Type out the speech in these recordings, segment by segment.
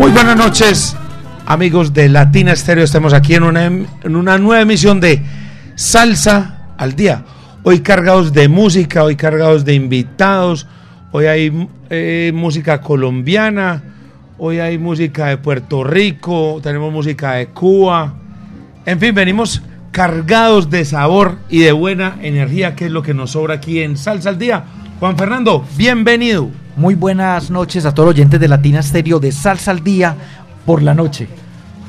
Muy buenas noches, amigos de Latina Estéreo. Estamos aquí en una, en una nueva emisión de Salsa al Día. Hoy cargados de música, hoy cargados de invitados. Hoy hay eh, música colombiana, hoy hay música de Puerto Rico, tenemos música de Cuba. En fin, venimos cargados de sabor y de buena energía, que es lo que nos sobra aquí en Salsa al Día. Juan Fernando, bienvenido. Muy buenas noches a todos los oyentes de Latina Stereo de Salsa al Día por la noche.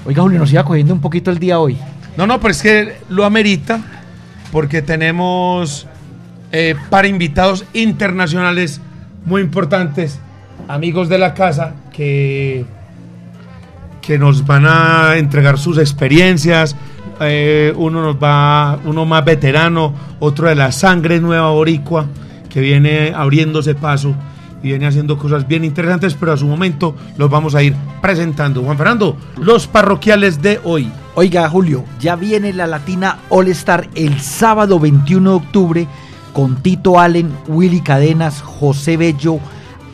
Oiga, Julio, nos iba cogiendo un poquito el día hoy. No, no, pero es que lo amerita porque tenemos eh, para invitados internacionales muy importantes, amigos de la casa, que, que nos van a entregar sus experiencias. Eh, uno nos va, uno más veterano, otro de la sangre nueva boricua, que viene abriéndose paso y viene haciendo cosas bien interesantes, pero a su momento los vamos a ir presentando. Juan Fernando, los parroquiales de hoy. Oiga, Julio, ya viene la Latina All Star el sábado 21 de octubre con Tito Allen, Willy Cadenas, José Bello,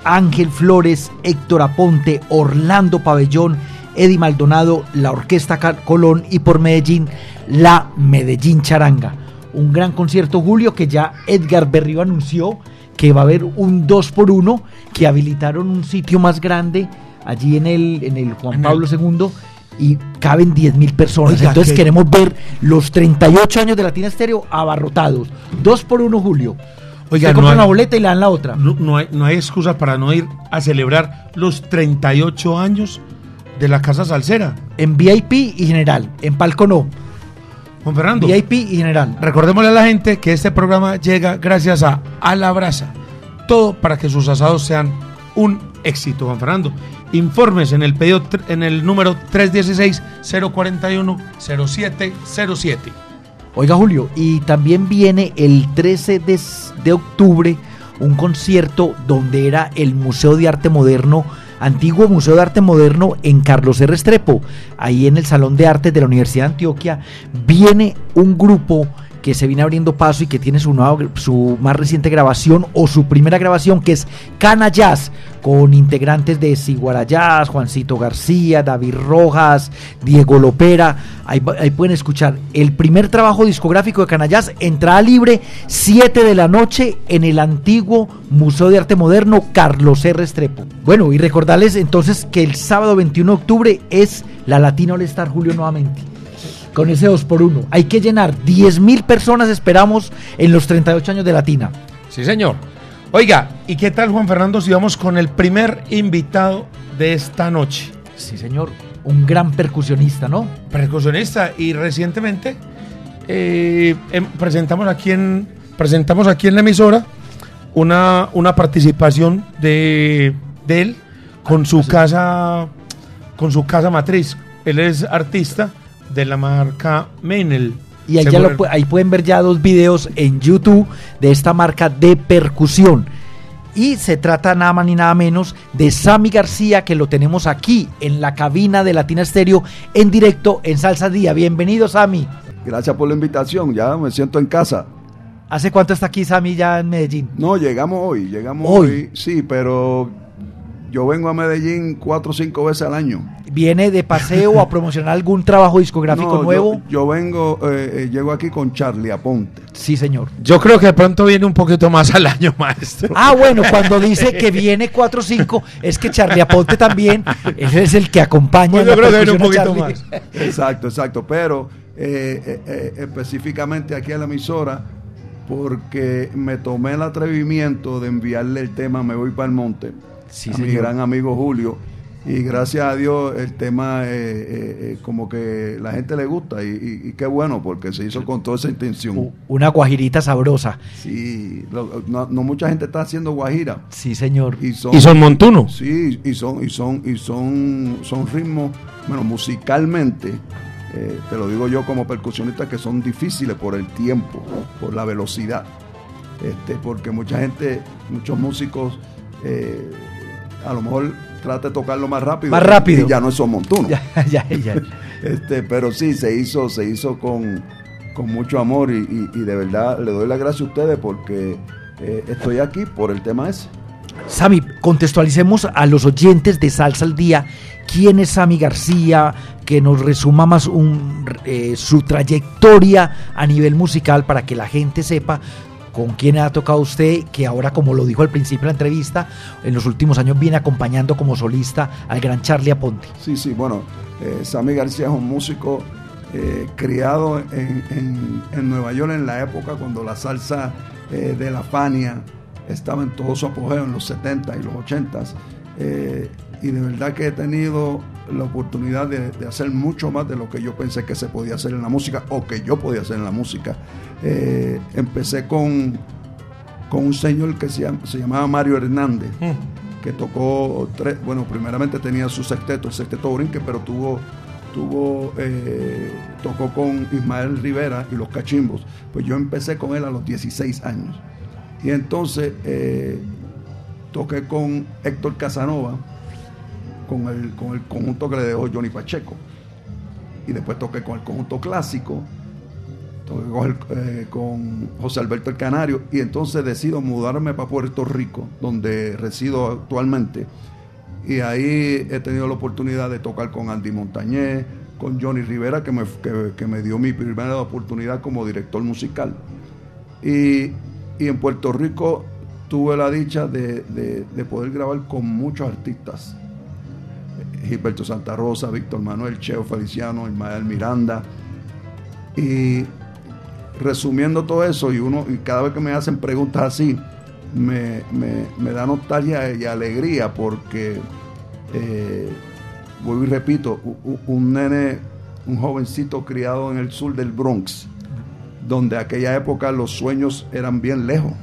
Ángel Flores, Héctor Aponte, Orlando Pabellón, Eddie Maldonado, la Orquesta Colón y por Medellín, la Medellín Charanga. Un gran concierto, Julio, que ya Edgar Berrío anunció que va a haber un 2 por 1 que habilitaron un sitio más grande allí en el, en el Juan Pablo II y caben 10 mil personas. Oiga, Entonces que- queremos ver los 38 años de Latina Estéreo abarrotados. 2 por 1 Julio. Oiga, Usted compra no una hay- boleta y le dan la otra. No, no hay, no hay excusa para no ir a celebrar los 38 años de la Casa Salsera. En VIP y general. En palco no. Juan Fernando, VIP y general. recordémosle a la gente que este programa llega gracias a A la Brasa. Todo para que sus asados sean un éxito, Juan Fernando. Informes en el pedido en el número 316-041-0707. Oiga Julio, y también viene el 13 de, de octubre un concierto donde era el Museo de Arte Moderno, antiguo Museo de Arte Moderno en Carlos R. Estrepo, ahí en el Salón de Arte de la Universidad de Antioquia, viene un grupo que se viene abriendo paso y que tiene su, nueva, su más reciente grabación o su primera grabación que es Cana Jazz con integrantes de Siguara Jazz, Juancito García, David Rojas, Diego Lopera. Ahí, ahí pueden escuchar el primer trabajo discográfico de Cana Jazz, entrada libre, 7 de la noche en el antiguo Museo de Arte Moderno Carlos R. Estrepo. Bueno, y recordarles entonces que el sábado 21 de octubre es la Latina All Star Julio nuevamente con ese 2 por 1 Hay que llenar 10 mil personas, esperamos, en los 38 años de Latina. Sí, señor. Oiga, ¿y qué tal, Juan Fernando, si vamos con el primer invitado de esta noche? Sí, señor. Un gran percusionista, ¿no? percusionista y recientemente eh, em- presentamos aquí en presentamos aquí en la emisora una, una participación de, de él con su casa con su casa matriz él es artista de la marca Menel Y ahí, ya lo ahí pueden ver ya dos videos en YouTube de esta marca de percusión. Y se trata nada más ni nada menos de Sammy García, que lo tenemos aquí en la cabina de Latina Estéreo en directo en Salsa Día. Bienvenido, Sammy. Gracias por la invitación, ya me siento en casa. ¿Hace cuánto está aquí Sammy ya en Medellín? No, llegamos hoy, llegamos Hoy. hoy, sí, pero yo vengo a Medellín cuatro o cinco veces al año. ¿Viene de paseo a promocionar algún trabajo discográfico No, nuevo? Yo, yo vengo, eh, eh, llego aquí con Charlie Aponte. Sí, señor. yo creo que de pronto viene un poquito más al año maestro Ah, bueno, cuando dice que viene 4 o 5, es que Charlie Aponte también, es el que acompaña. Pues yo la creo que viene un a poquito más Exacto, exacto, pero eh, eh, eh, específicamente aquí en la emisora, porque me tomé el atrevimiento de enviarle el tema Me voy para el monte Sí, a mi gran amigo Julio y gracias a Dios el tema eh, eh, eh, como que la gente le gusta y, y- y qué bueno porque se hizo con toda esa intención. Una guajirita sabrosa. Sí, lo- no, no mucha gente está haciendo guajira Sí, señor. y son, Y son montuno. sí y son y son y son son ritmos bueno musicalmente eh, te lo digo yo como percusionista que son difíciles por el tiempo por la velocidad este porque mucha gente muchos músicos eh, a lo mejor trata de tocarlo más rápido Más rápido. y ya no Ya, ya, ya. este, pero sí, se hizo, se hizo con, con mucho amor y, y- y de verdad le doy las gracias a ustedes porque eh, estoy aquí por el tema ese. Sami, contextualicemos a los oyentes de Salsa al Día. ¿Quién es Sami García? Que nos resuma más un, eh, su trayectoria a nivel musical para que la gente sepa con quién ha tocado usted, que ahora, como lo dijo al principio de la entrevista, en los últimos años viene acompañando como solista al gran Charlie Aponte. Sí, sí, bueno, eh, Sammy García es un músico eh, criado en, Nueva York en la época cuando la salsa eh, de la Fania estaba en todo su apogeo en los 70 y los 80 eh, y de verdad que he tenido la oportunidad de, de hacer mucho más de lo que yo pensé que se podía hacer en la música o que yo podía hacer en la música. Eh, empecé con, con un señor que se, llama- se llamaba Mario Hernández que tocó tres, bueno, primeramente tenía su sexteto, el sexteto Brinque, pero tuvo, tuvo, eh, tocó con Ismael Rivera y los cachimbos. Pues yo empecé con él a los 16 años. Y entonces eh, toqué con Héctor Casanova, con el, con el conjunto que le dejó Johnny Pacheco. Y después toqué con el conjunto clásico, toqué con, eh, José Alberto el Canario. Y entonces decido mudarme para Puerto Rico, donde resido actualmente. Y ahí he tenido la oportunidad de tocar con Andy Montañez, con Johnny Rivera, que me, que- me dio mi primera oportunidad como director musical. Y, y en Puerto Rico tuve la dicha de- de poder grabar con muchos artistas. Gilberto Santa Rosa, Víctor Manuel, Cheo Feliciano, Ismael Miranda. Y resumiendo todo eso, y uno, y cada vez que me hacen preguntas así, me, me- da nostalgia y alegría porque, eh, vuelvo y repito, un nene, un jovencito criado en el sur del Bronx, donde aquella época los sueños eran bien lejos.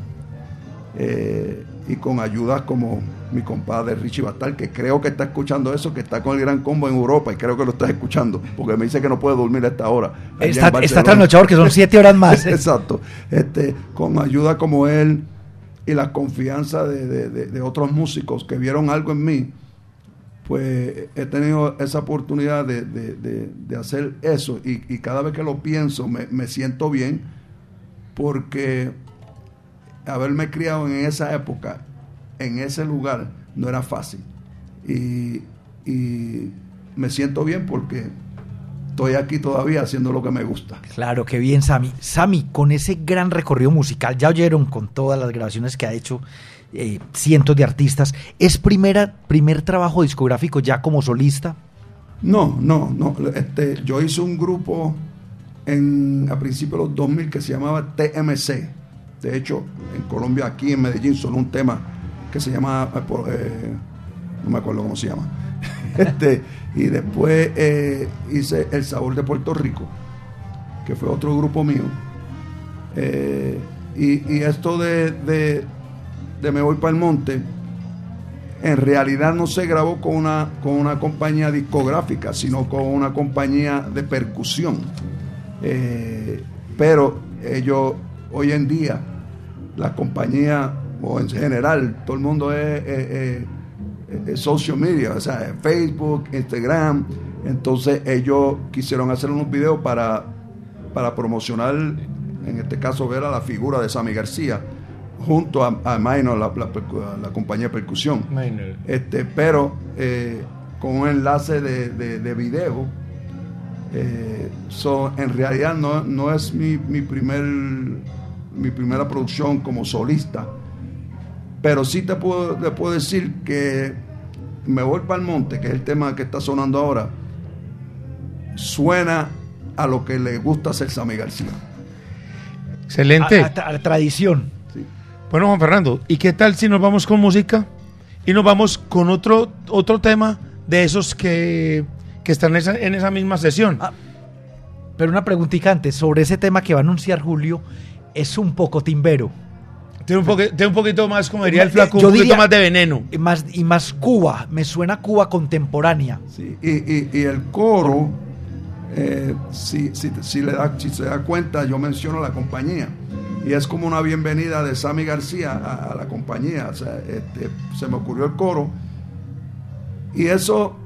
Eh, y con ayudas como mi compadre Richie Bastal, que creo que está escuchando eso, que está con el Gran Combo en Europa y creo que lo está escuchando, porque me dice que no puede dormir a esta hora. Está, está trasnochador, que son siete horas más. ¿eh? Exacto. Este, con ayuda como él y la confianza de, de- de- de otros músicos que vieron algo en mí, pues he tenido esa oportunidad de, de- de- de hacer eso. Y, y cada vez que lo pienso me, me siento bien porque haberme criado en esa época, en ese lugar, no era fácil. Y, y me siento bien porque estoy aquí todavía haciendo lo que me gusta. Claro, qué bien, Sami. Sami, con ese gran recorrido musical, ya oyeron con todas las grabaciones que ha hecho eh, cientos de artistas, ¿es primera, primer trabajo discográfico ya como solista? No, no, no. Este, yo hice un grupo en, a principios de los 2000 que se llamaba TMC. De hecho, en Colombia, aquí en Medellín, sonó un tema que se llama, eh, eh, no me acuerdo cómo se llama. Este, y después eh, hice El Sabor de Puerto Rico, que fue otro grupo mío. Y, esto de, de, Me Voy para el Monte, en realidad no se grabó con una, con una compañía discográfica, sino con una compañía de percusión. Pero ellos, hoy en día, la compañía, o en general, todo el mundo es, social media, o sea, Facebook, Instagram. Entonces ellos quisieron hacer unos videos para, para promocionar, en este caso, ver a la figura de Sammy García, junto a, a Minor, la, la percu- la compañía de percusión este, pero eh, con un enlace de, de- de video. Eh, so, en realidad no, no es mi, mi primer mi primera producción como solista, pero sí te puedo, te puedo decir que Me voy para el monte, que es el tema que está sonando ahora, suena a lo que le gusta hacer Sammy García. Excelente. A, a- a la tradición. Sí. Bueno, Juan Fernando, ¿y qué tal si nos vamos con música? Y nos vamos con otro, otro tema de esos que, que están en esa, en esa misma sesión. Ah, pero una preguntita antes, sobre ese tema que va a anunciar Julio, es un poco timbero. Tiene un, poque- tiene un poquito más, como diría el flaco, Yo un poquito diría- más de veneno. Y más, y más Cuba, me suena Cuba contemporánea. Sí, y, y- y el coro, eh, si, si- si le da, si se da cuenta, yo menciono la compañía. Y es como una bienvenida de Sammy García a, a la compañía. O sea, este, se me ocurrió el coro. Y eso,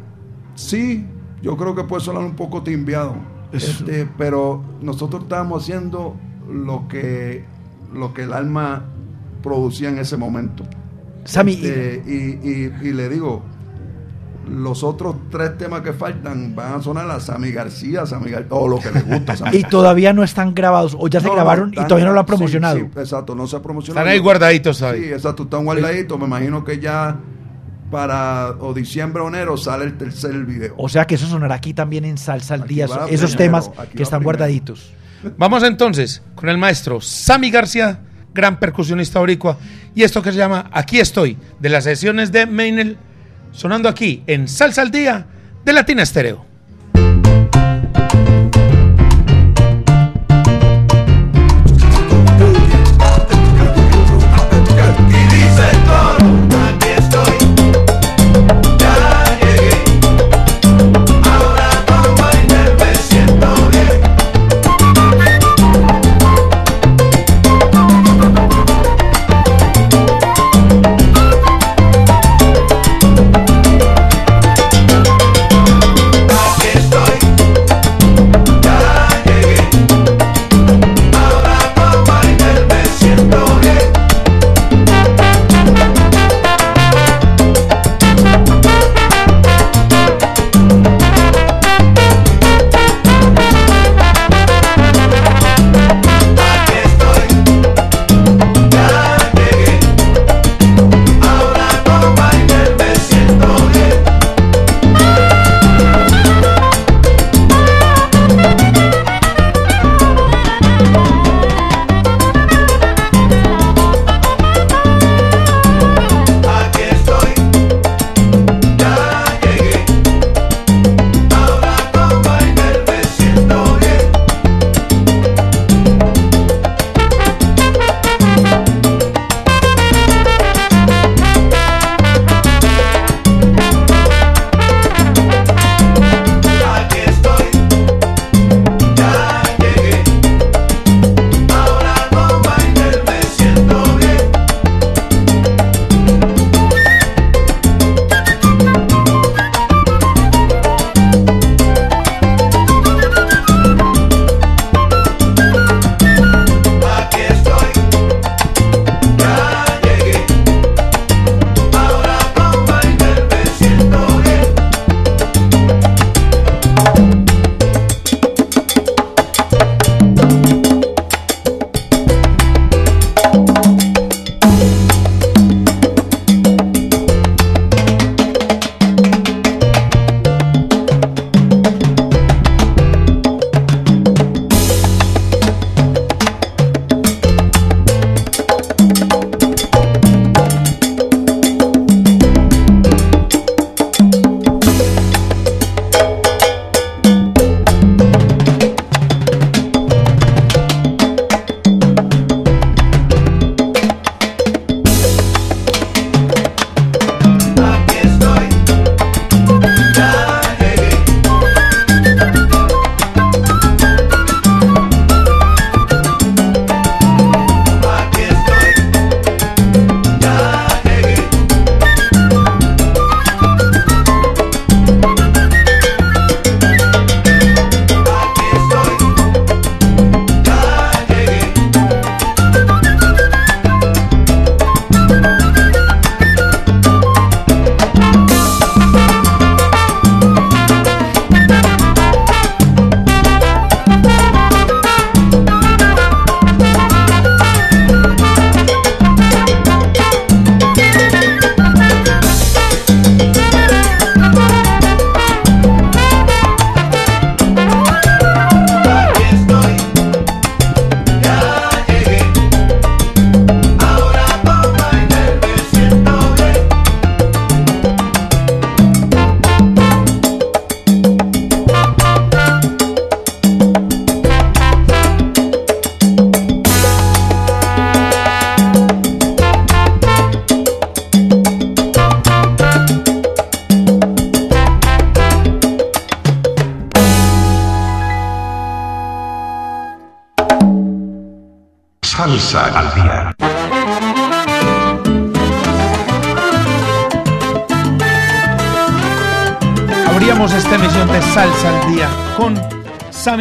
sí, yo creo que puede sonar un poco timbiado. Este, pero nosotros estábamos haciendo lo que, lo que el alma producía en ese momento. Sammy, Este, y, y- y le digo, los otros tres temas que faltan van a sonar a Sammy García, Sammy Gar- todo lo que le gusta. Sammy y todavía no están grabados, o ya se No, grabaron y todavía no lo han promocionado. sí, exacto, no se ha promocionado. Están ahí guardaditos, ¿sabes? Sí, exacto, están guardaditos. Me imagino que ya para o diciembre o enero sale el tercer video. O sea que eso sonará aquí también en Salsa al Día, esos primero, temas que están primero. guardaditos. Vamos entonces con el maestro Sammy García, gran percusionista boricua, y esto que se llama Aquí estoy, de las sesiones de Meinel, sonando aquí en Salsa al Día de Latina Estéreo.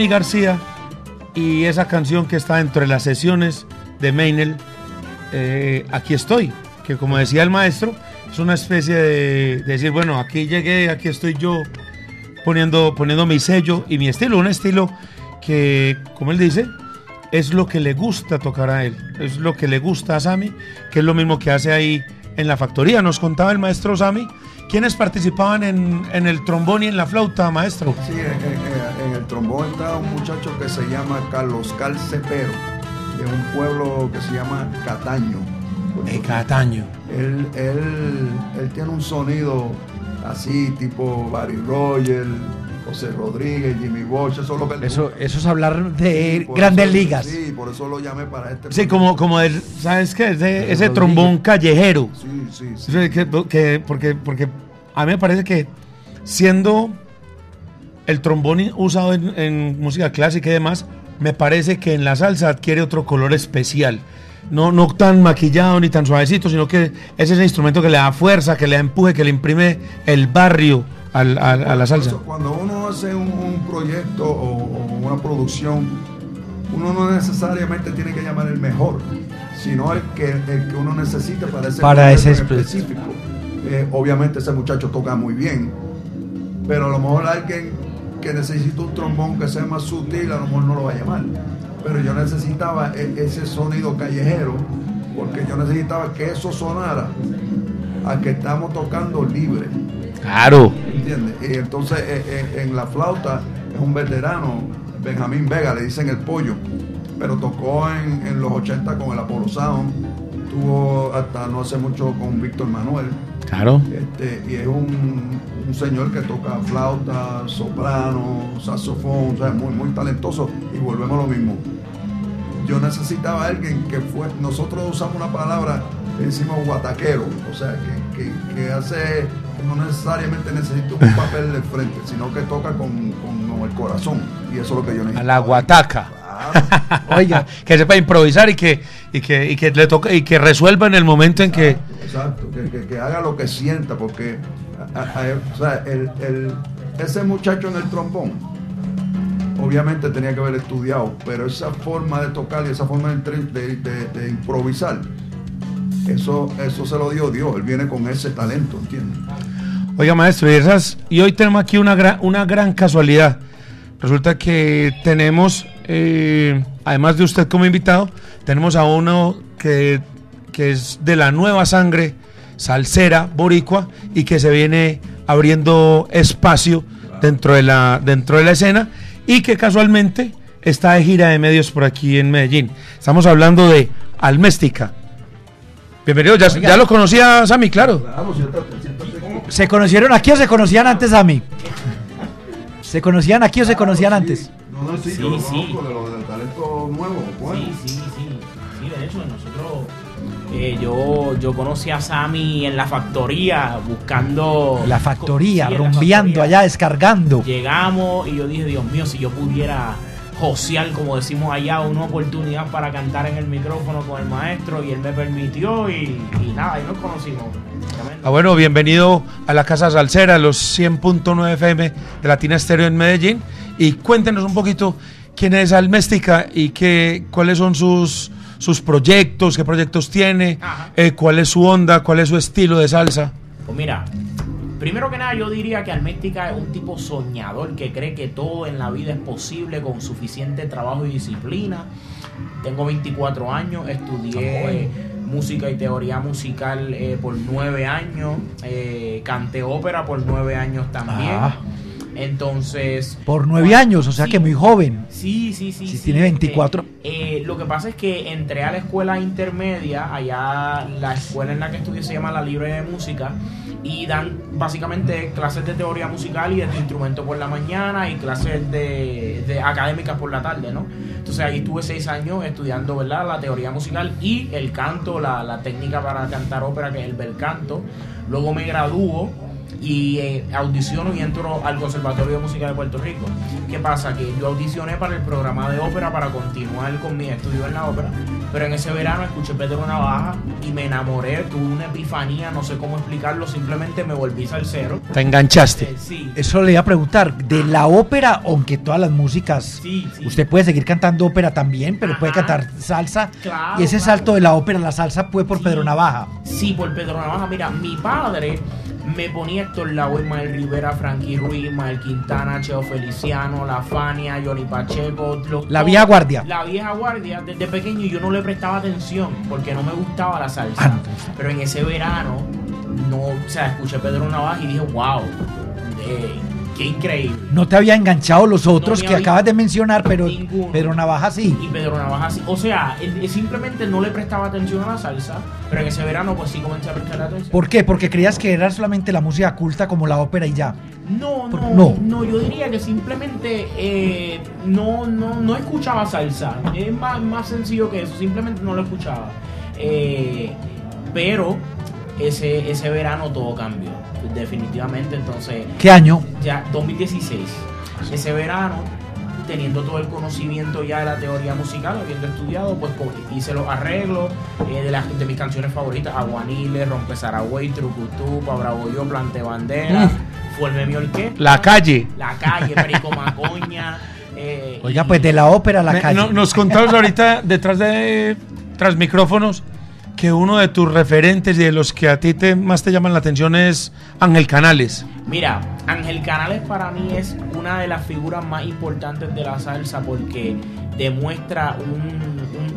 García y esa canción que está dentro de las sesiones de Meinel, eh, Aquí estoy, que como decía el maestro, es una especie de, de decir, bueno, aquí llegué, aquí estoy yo, poniendo, poniendo mi sello y mi estilo, un estilo que, como él dice, es lo que le gusta tocar a él, es lo que le gusta a Sammy, que es lo mismo que hace ahí en la factoría. Nos contaba el maestro Sammy, ¿quiénes participaban en, en el trombón y en la flauta, maestro? Sí, en- en el trombón está un muchacho que se llama Carlos Calcepero, de un pueblo que se llama Cataño. Eh, Cataño. Él, él, él tiene un sonido así, tipo Barry Rogers, José Rodríguez, Jimmy Bosch, eso es lo que Eso, eso es hablar de Sí, grandes eso- ligas. Sí, por eso lo llamé para este. Sí, como, como el, ¿sabes qué? Ese, ese trombón callejero. Sí, sí, sí. Sí, que- que- porque, porque a mí me parece que siendo el trombón usado en, en música clásica y demás, me parece que en la salsa adquiere otro color especial. No, no tan maquillado ni tan suavecito, sino que es ese instrumento que le da fuerza, que le da empuje, que le imprime el barrio al- al- a la salsa. Cuando uno hace un, un proyecto o, o una producción, uno no necesariamente tiene que llamar el mejor, sino el que, el que uno necesite para ese Para ese específico. Eh, obviamente ese muchacho toca muy bien, pero a lo mejor alguien que necesita un trombón que sea más sutil, a lo mejor no lo va a llamar. Pero yo necesitaba e- ese sonido callejero, porque yo necesitaba que eso sonara a que estamos tocando libre. Claro. ¿Entiendes? Y entonces eh, eh, en la flauta es un veterano, Benjamín Vega, le dicen el pollo, pero tocó en, en los 80 con el Apollo Sound, hasta no hace mucho con Víctor Manuel, Claro. este, y es un, un señor que toca flauta, soprano, saxofón, o sea, muy, muy talentoso, y volvemos a lo mismo. Yo necesitaba a alguien que fue, nosotros usamos una palabra decimos guataquero, o sea, que, que- que hace, no necesariamente necesita un papel de frente, sino que toca con, con- con el corazón, y eso es lo que yo necesito. A la guataca. Claro, Oiga, que sepa improvisar y que, y que, y que le toque y que resuelva en el momento en que. Exacto, que, que- que haga lo que sienta, porque a- a- o sea, el- el- ese muchacho en el trombón, obviamente tenía que haber estudiado, pero esa forma de tocar y esa forma de, entre- de- de- de improvisar, eso, eso se lo dio Dios, él viene con ese talento, ¿entiendes? Oiga, maestro, y esas. Y hoy tenemos aquí una gran, una gran casualidad. Resulta que tenemos, eh, además de usted como invitado, tenemos a uno que, que es de la nueva sangre salsera, boricua, y que se viene abriendo espacio dentro de la, dentro de la escena, y que casualmente está de gira de medios por aquí en Medellín. Estamos hablando de Alméstica. Bienvenido, ya, ya lo conocía Sammy, claro. ¿se conocieron aquí o se conocían antes a mí? ¿Se conocían aquí o se conocían antes? No, no, sí, Sí, yo lo sí. conozco de lo del talento nuevo, bueno. Sí, sí, sí. Sí, de hecho, nosotros. eh, yo, yo conocí a Sammy en la factoría buscando. La factoría, Sí, rumbeando allá, descargando. Llegamos y yo dije, Dios mío, si yo pudiera josear, como decimos allá, una oportunidad para cantar en el micrófono con el maestro y él me permitió y, y nada, y nos conocimos. Ah, bueno, bienvenido a la Casa Salsera, los 100.9 FM de Latina Estéreo en Medellín. Y cuéntenos un poquito quién es Alméstica y qué, cuáles son sus, sus proyectos, qué proyectos tiene, eh, cuál es su onda, cuál es su estilo de salsa. Pues mira, primero que nada yo diría que Alméstica es un tipo soñador que cree que todo en la vida es posible con suficiente trabajo y disciplina. Tengo 24 años, estudié música y teoría musical eh, por 9 años, eh, canté ópera por 9 años también. Ah. Entonces... Por nueve años, o sea Sí. que muy joven. Sí, sí, sí. Si sí, tiene 24. este, eh, lo que pasa es que entré a la escuela intermedia, allá la escuela en la que estudié se llama la Libre de Música, y dan básicamente clases de teoría musical y de instrumento por la mañana y clases de, de académicas por la tarde, ¿no? Entonces ahí estuve seis años estudiando, ¿verdad? La teoría musical y el canto, la, la técnica para cantar ópera, que es el bel canto. Luego me graduó y eh, audiciono y entro al Conservatorio de Música de Puerto Rico. ¿Qué pasa? Que yo audicioné para el programa de ópera para continuar con mi estudio en la ópera, pero en ese verano escuché Pedro Navaja y me enamoré, tuve una epifanía, no sé cómo explicarlo, simplemente me volví salsero. Te enganchaste. Eh, sí, Eso le iba a preguntar, de la ópera, aunque todas las músicas, Sí, sí. usted puede seguir cantando ópera también, pero puede cantar salsa. Claro, y ese claro. salto de la ópera a la salsa fue por Sí. Pedro Navaja. Sí, por Pedro Navaja. Mira, mi padre me ponía Héctor Lavoe, Ismael Rivera, Frankie Ruiz, Ismael Quintana, Cheo Feliciano, La Fania, Johnny Pacheco. los- La vieja guardia. La vieja guardia. Desde pequeño yo no le prestaba atención porque no me gustaba la salsa. Ah, no. Pero en ese verano, no, o sea, escuché Pedro Navaja y dije, wow, eh, qué increíble. No te había enganchado los otros que acabas de mencionar, pero Ninguno. Pedro Navaja sí. Y Pedro Navaja sí. O sea, simplemente no le prestaba atención a la salsa, pero en ese verano pues sí comencé a prestarle atención. ¿Por qué? Porque creías que era solamente la música culta como la ópera y ya. No, no. no, yo diría que simplemente eh, no, no, no escuchaba salsa. Es más, más sencillo que eso, simplemente no lo escuchaba. Eh, pero ese, ese verano todo cambió, definitivamente. Entonces, ¿Qué año? ya 2016, ese verano, teniendo todo el conocimiento ya de la teoría musical, habiendo estudiado, pues co- hice los arreglos eh, de, las, de mis canciones favoritas, Aguanile, Rompe Saragüey, Trucutú, Pa' Bravo Yo, Plante Bandera, Formé mi orquesta, La calle. La Calle, Perico Macoña. eh, Oiga, y- pues de la ópera a la Me- calle. no- nos contabas ahorita detrás de tras micrófonos que uno de tus referentes y de los que a ti te, más te llaman la atención es Ángel Canales. Mira, Ángel Canales para mí es una de las figuras más importantes de la salsa porque demuestra un,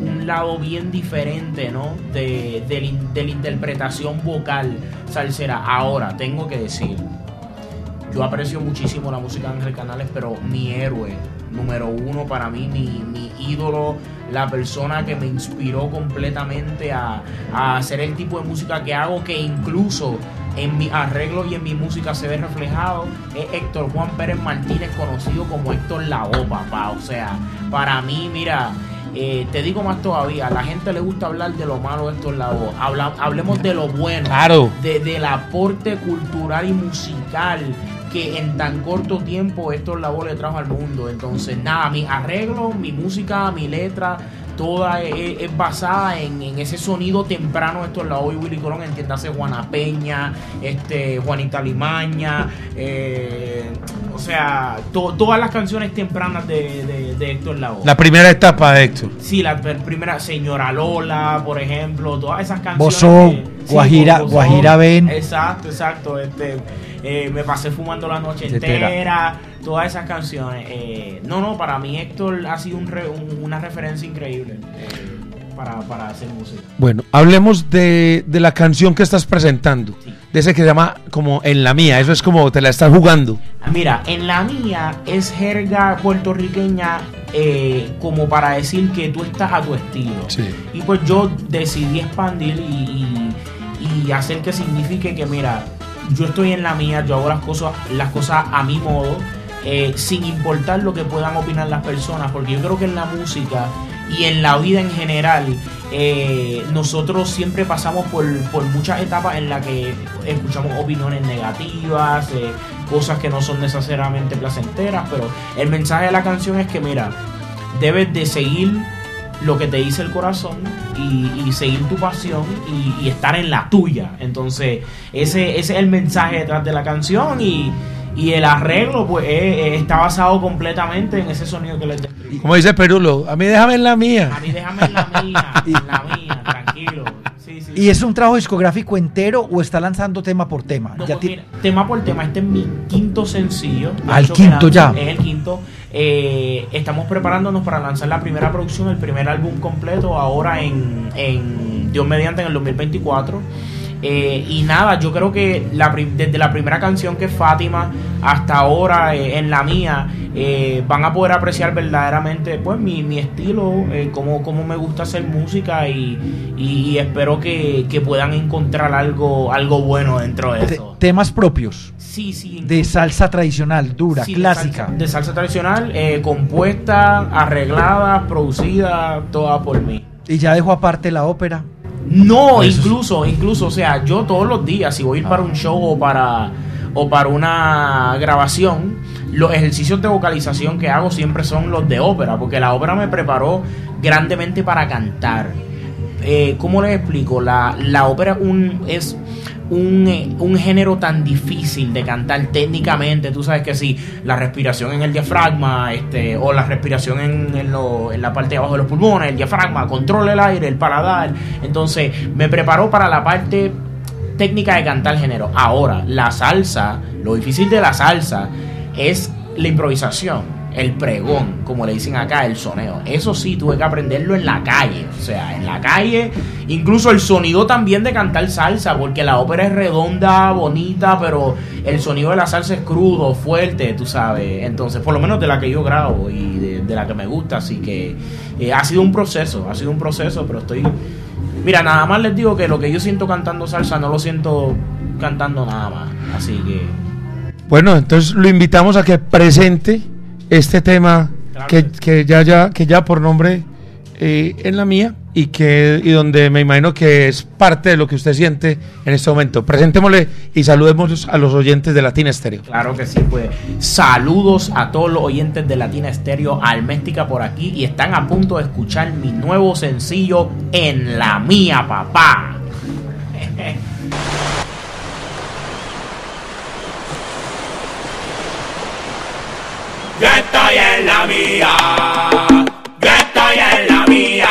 un- lado bien diferente, ¿no? De, de la interpretación vocal salsera. Ahora, tengo que decir, yo aprecio muchísimo la música de Ángel Canales, pero mi héroe número uno para mí, mi, mi ídolo, la persona que me inspiró completamente a, a hacer el tipo de música que hago, que incluso en mi arreglo y en mi música se ve reflejado, es Héctor Juan Pérez Martínez, conocido como Héctor Lavoe, papá. O sea, para mí, mira, eh, te digo más todavía, a la gente le gusta hablar de lo malo de Héctor Lavoe. Habla- hablemos de lo bueno Claro. de- del aporte cultural y musical que en tan corto tiempo Héctor Lavoe le trajo al mundo. Entonces, nada, mi arreglo, mi música, mi letra, toda es, es basada en, en ese sonido temprano de Lavoe y Willy Colón, entiéndase Juana Peña, este, Juanita Limaña, eh, o sea, to- todas las canciones tempranas de, de, de Héctor Lavoe. La primera etapa de Héctor. Sí, la primera Señora Lola, por ejemplo, todas esas canciones. Bozó, que- Guajira- Bozó, Guajira Ben. Exacto, exacto. Este, eh, me pasé fumando la noche Etcétera. entera. Todas esas canciones. eh, no, no, para mí Héctor ha sido un re- un- una referencia increíble eh, para, para hacer música. Bueno, hablemos de, de la canción que estás presentando. Sí. De ese que se llama como En la mía. Eso es como te la estás jugando. Mira, en la mía es jerga puertorriqueña eh, como para decir que tú estás a tu estilo. Sí. Y pues yo decidí expandir y, y- y hacer que signifique que, mira, yo estoy en la mía, yo hago las cosas, las cosas a mi modo, eh, sin importar lo que puedan opinar las personas, porque yo creo que en la música y en la vida en general, eh, nosotros siempre pasamos por, por muchas etapas en las que escuchamos opiniones negativas, eh, cosas que no son necesariamente placenteras, pero el mensaje de la canción es que, mira, debes de seguir lo que te dice el corazón y, y seguir tu pasión y, y estar en la tuya. Entonces, ese, ese es el mensaje detrás de la canción y, y el arreglo pues eh, eh, está basado completamente en ese sonido que les describí. Como dice Perulo, a mí déjame en la mía. A mí déjame en la mía, en la mía, tranquilo. ¿Y es un trabajo discográfico entero o está lanzando tema por tema? No, Ya pues mira, tema por tema, este es mi quinto sencillo. De Ah, quinto ya. Es el quinto. Eh, estamos preparándonos para lanzar la primera producción, el primer álbum completo, ahora en, en Dios mediante en el 2024. Eh, y nada, yo creo que la, desde la primera canción que es Fátima hasta ahora eh, en la mía, eh, van a poder apreciar verdaderamente pues mi, mi estilo, cómo, cómo me gusta hacer música y, y espero que, que puedan encontrar algo, algo bueno dentro de eso. temas propios Sí, sí. de salsa tradicional, dura, Sí, de clásica. salsa- De salsa, tradicional, compuesta, arreglada, producida, toda por mí. Y ya dejó aparte la ópera. No, Eso es- incluso, incluso, o sea, yo todos los días, si voy a ir para un show o para o para una grabación, los ejercicios de vocalización que hago siempre son los de ópera, porque la ópera me preparó grandemente para cantar. Eh, ¿Cómo les explico? La, la ópera un, es un, eh, un género tan difícil de cantar técnicamente. Tú sabes que sí, la respiración en el diafragma, este, o la respiración en, en lo- en la parte de abajo de los pulmones, el diafragma, controla el aire, el paladar. Entonces, me preparó para la parte técnica de cantar género. Ahora, la salsa, lo difícil de la salsa es la improvisación. El pregón, como le dicen acá, el soneo. Eso sí, tuve que aprenderlo en la calle. O sea, en la calle, incluso el sonido también de cantar salsa, porque la ópera es redonda, bonita, pero el sonido de la salsa es crudo, fuerte, tú sabes. Entonces, por lo menos de la que yo grabo y de, la que me gusta. Así que eh, ha sido un proceso, ha sido un proceso, pero estoy Mira, nada más les digo que lo que yo siento cantando salsa no lo siento cantando nada más. Así que. Bueno, entonces lo invitamos a que presente este tema Claro que, que ya, ya, que ya por nombre eh, en la mía y que y donde me imagino que es parte de lo que usted siente en este momento. Presentémosle y saludemos a los oyentes de Latina Estéreo. Claro que sí, pues saludos a todos los oyentes de Latina Estéreo, Alméstica por aquí y están a punto de escuchar mi nuevo sencillo En la mía, papá. Yo estoy en la mía. Yo estoy en la mía.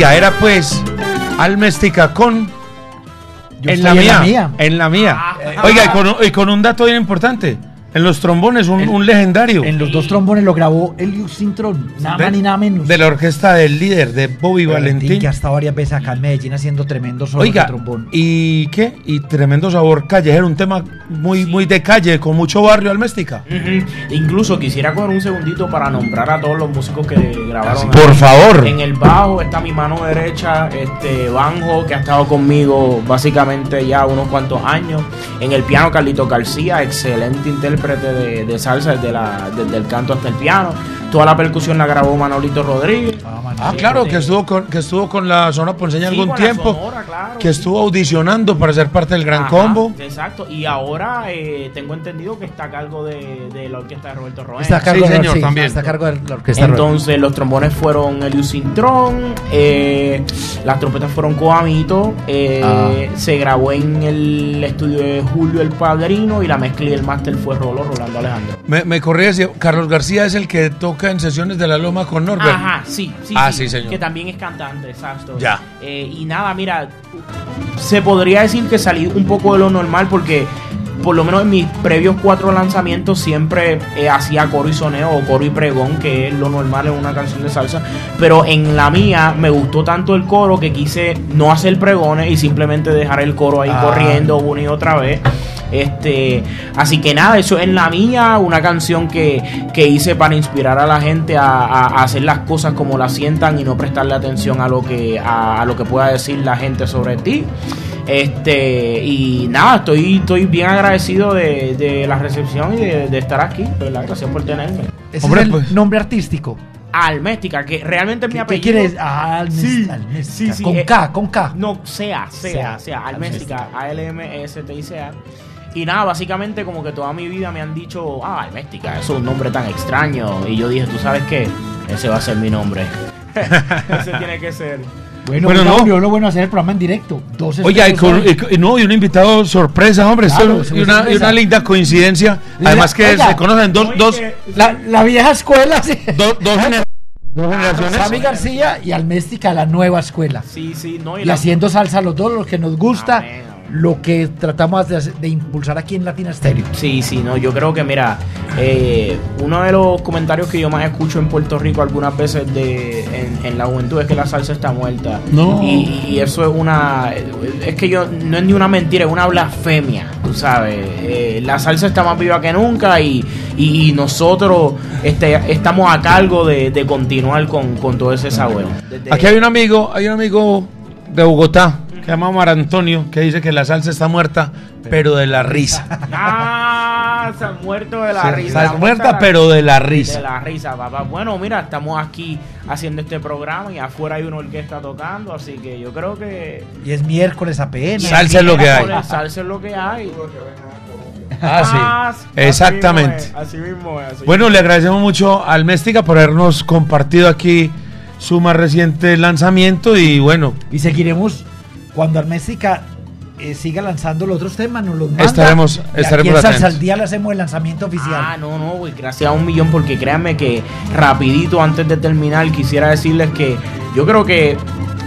Oiga, era pues Alméstica con. Yo en, la mía, en la mía. En la mía. Oiga, y con, y con un dato bien importante. En los trombones, un, un legendario. En los dos trombones lo grabó Elius Sintron, nada de, más ni nada menos. de la orquesta del líder, de Bobby Valentín. que ha estado varias veces acá en Medellín haciendo tremendo Oiga, de trombón. ¿y qué? Y tremendo sabor callejero, un tema muy, muy de calle, con mucho barrio alméstica. Ujú. Incluso quisiera coger un segundito para nombrar a todos los músicos que grabaron. Por favor. En el bajo está mi mano derecha, este Banjo, que ha estado conmigo básicamente ya unos cuantos años. En el piano, Carlito García, excelente intérprete de, de salsa desde, la, desde el canto hasta el piano. Toda la percusión la grabó Manolito Rodríguez. Ah, claro, que estuvo con, que estuvo con la Sonora Ponceña Sí, algún con la tiempo. Sonora, claro, que sí. estuvo audicionando para ser parte del Gran Ajá, Combo. Exacto. Y ahora eh, tengo entendido que está a cargo de, de la orquesta de Roberto Roena. Está a cargo, Sí, de, señor, sí, también. está a cargo de la orquesta. Entonces los trombones fueron Elius Cintrón, eh, las trompetas fueron Coamito, eh, Ah. se grabó en el estudio de Julio el Padrino y la mezcla y el máster fue Rolo Rolando Alejandro. Me, me corría, si- Carlos García es el que toca en sesiones de la Loma con Norbert. Ajá, sí, sí, Ah, sí, sí, señor. Que también es cantante, exacto. Ya. Eh, y nada, mira, se podría decir que salí un poco de lo normal porque por lo menos en mis previos cuatro lanzamientos siempre eh, hacía coro y soneo o coro y pregón, que es lo normal en una canción de salsa. Pero en la mía me gustó tanto el coro que quise no hacer pregones y simplemente dejar el coro ahí Ah. corriendo una y otra vez. Este, así que nada, eso es la mía, una canción que, que hice para inspirar a la gente a, a- a hacer las cosas como las sientan y no prestarle atención a lo que, a, a lo que pueda decir la gente sobre ti. Este, y nada, estoy, estoy bien agradecido de, de la recepción y de, de estar aquí, ¿verdad? Gracias por tenerme. Ese Hombre, es el pues. nombre artístico. Alméstica, que realmente es mi ¿Qué, apellido. qué quieres? Ah, Almes- Sí, Alméstica. sí, sí, con eh, K, con K. No, sea, sea, Sea. sea, Alméstica, A-L-M-S-T-I-C-A. Y nada, básicamente como que toda mi vida me han dicho, ah, Alméstica, eso es un nombre tan extraño. Y yo dije, ¿tú sabes qué? Ese va a ser mi nombre. Ese tiene que ser. Bueno, Bueno, no. lo bueno hacer el programa en directo. Dos Oiga, y, con- y y no, y un invitado sorpresa, hombre. Claro, esto- y, una, sorpresa. y una linda coincidencia. Además que oiga. se conocen dos, dos, que- la, la vieja escuela, sí. dos, dos gener- dos generaciones. Sammy García y Alméstica, la nueva escuela. Sí, sí, no. Y la- haciendo salsa los dos, lo que nos gusta, amén. Lo que tratamos de, de impulsar aquí en Latina Stereo. Sí, sí, no, yo creo que mira, eh, uno de los comentarios que yo más escucho en Puerto Rico algunas veces de en, en la juventud es que la salsa está muerta. No. Y, y eso es una, es que yo, no es ni una mentira, es una blasfemia, tú sabes. Eh, la salsa está más viva que nunca y, y nosotros este, estamos a cargo de, de continuar con, con todo ese sabor. Desde- Aquí hay un amigo, hay un amigo de Bogotá que se llama Mar Antonio que dice que la salsa está muerta, pero de la risa. Ah, se han muerto de la Sí, risa. está muerta, pero de la De risa. la risa, papá. Bueno, mira, estamos aquí haciendo este programa y afuera hay una orquesta tocando, así que yo creo que. Y es miércoles apenas. Salsa es lo que hay. Salsa es lo que hay. Ah, sí. así Exactamente. mismo es, Así mismo es. así Bueno, le agradecemos mucho al Méstica por habernos compartido aquí su más reciente lanzamiento y bueno, Y seguiremos cuando Alméstica eh, siga lanzando los otros temas, nos los manda. Estaremos- Y aquí estaremos en Salsa al día le hacemos el lanzamiento oficial. Ah, no, no, güey, gracias a un millón, porque créanme que rapidito antes de terminar quisiera decirles que yo creo que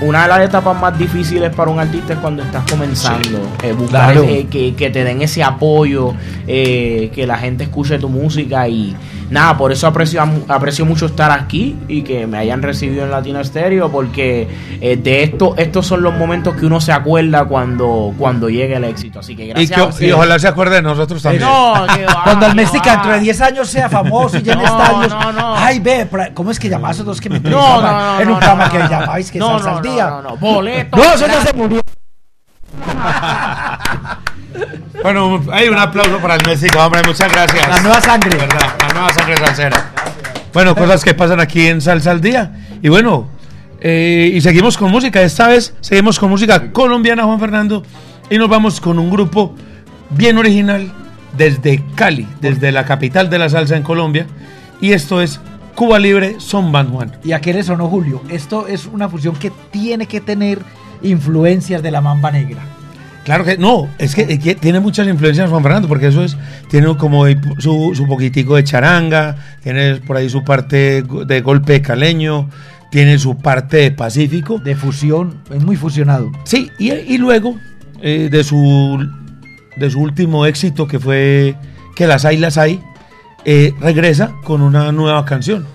una de las etapas más difíciles para un artista es cuando estás comenzando, eh, buscar Claro. ese- que, que te den ese apoyo, eh, que la gente escuche tu música y nada, por eso aprecio, aprecio mucho estar aquí y que me hayan recibido en Latino Stereo, porque eh, de esto, estos son los momentos que uno se acuerda cuando, cuando llegue el éxito, así que y, gracias. que- y ojalá se acuerde de nosotros también. No, que va, Cuando Alméstica va. dentro de 10 años sea famoso y llene No, estadios. no, no. Ay, ve, ¿cómo es que llamabas a dos que me No, no, no, en no, un programa no, que no, llamabais que no, salsa no, al no, día? No, no, boleto. No, eso ya se murió. Bueno, hay un aplauso para el Méstica, hombre, muchas gracias. La nueva sangre. ¿Verdad? La nueva sangre salsera. Bueno, cosas que pasan aquí en Salsa al Día. Y bueno, eh, y seguimos con música. Esta vez seguimos con música colombiana, Juan Fernando. Y nos vamos con un grupo bien original desde Cali, desde la capital de la salsa en Colombia. Y esto es Cuba Libre Son Band Juan. ¿Y a qué le sonó Julio? Esto es una fusión que tiene que tener influencias de la mamba negra. Claro que no, es que, es que tiene muchas influencias Juan Fernando, porque eso es, tiene como su, su poquitico de charanga, tiene por ahí su parte de golpe caleño, tiene su parte de pacífico. De fusión, es muy fusionado. Sí, y, y luego eh, de, su, de su último éxito que fue Que las hay, las hay, eh, regresa con una nueva canción.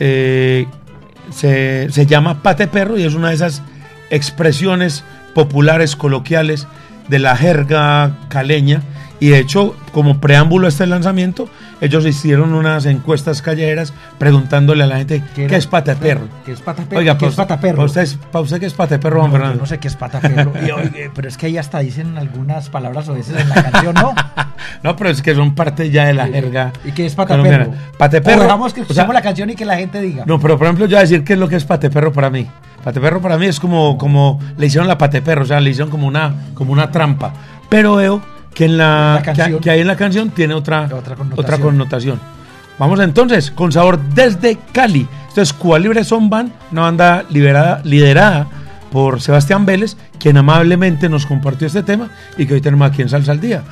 Eh, se, se llama Pate Perro y es una de esas expresiones populares, coloquiales de la jerga caleña. Y de hecho, como preámbulo a este lanzamiento, ellos hicieron unas encuestas callejeras preguntándole a la gente qué, era? es pate perro. ¿Qué es pata perro? Oiga, ¿Qué es pata usted, perro? para usted, para usted, ¿qué es pate perro, Juan No, yo Fernando? no sé qué es pata perro. Y, oye, pero es que ahí hasta dicen algunas palabras o veces en la canción, ¿no? No, pero es que son parte ya de la jerga. ¿Y qué es pata colombiana. perro? Pate O dejamos que o sea, escuchemos la canción y que la gente diga. No, pero por ejemplo, yo voy a decir qué es lo que es pate perro para mí. Pate perro para mí es como, como le hicieron la pate perro, o sea, le hicieron como una, como una trampa. Pero veo que en la, La que, que hay en la canción tiene otra, Otra connotación. otra connotación. Vamos entonces con sabor desde Cali. Esto es Cuba Libre Son Band, una banda liberada, liderada por Sebastián Vélez, quien amablemente nos compartió este tema y que hoy tenemos aquí en Salsa al Día.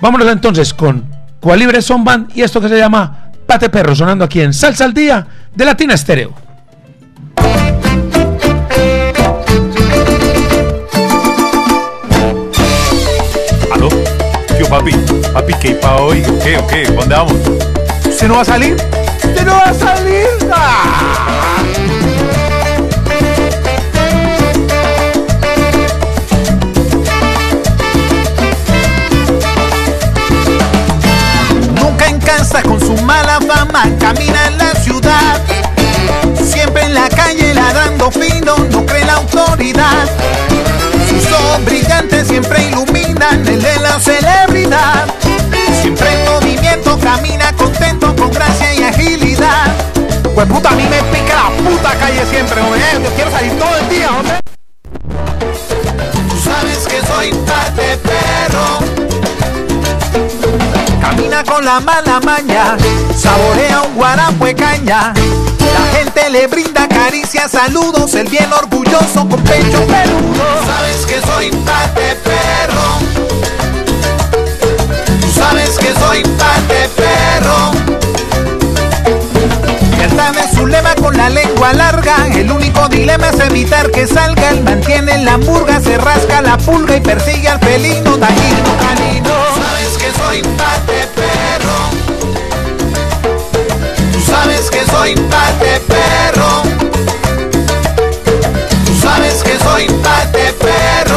Vámonos entonces con Cuba Libre Son Band y esto que se llama Pate Perro, sonando aquí en Salsa al Día de Latina Estéreo. Papi, papi, ¿qué pa' hoy? ¿O qué, o qué? ¿Dónde vamos? ¿Usted no va a salir? ¿Usted no va a salir? ¡Ah! Nunca en casa con su mala fama, camina en la ciudad. Siempre en la calle ladrando fino, no cree la autoridad. Sus ojos brillantes siempre iluminan el de la celebridad. Siempre en movimiento camina contento con gracia y agilidad. Pues puta, a mí me pica la puta calle siempre, hombre. Eh, Yo quiero salir todo el día, hombre. Tú sabes que soy parte perro. Camina con la mala maña, saborea un guarapo de caña. La gente le brinda caricias, saludos, el bien orgulloso con pecho peludo. Sabes que soy parte perro. Soy parte perro. Verdad es su lema con la lengua larga. El único dilema es evitar que salga. Él mantiene la murga, se rasca la pulga y persigue al felino dañino canino. Sabes que soy parte perro. Tú sabes que soy parte perro. Tú sabes que soy parte perro.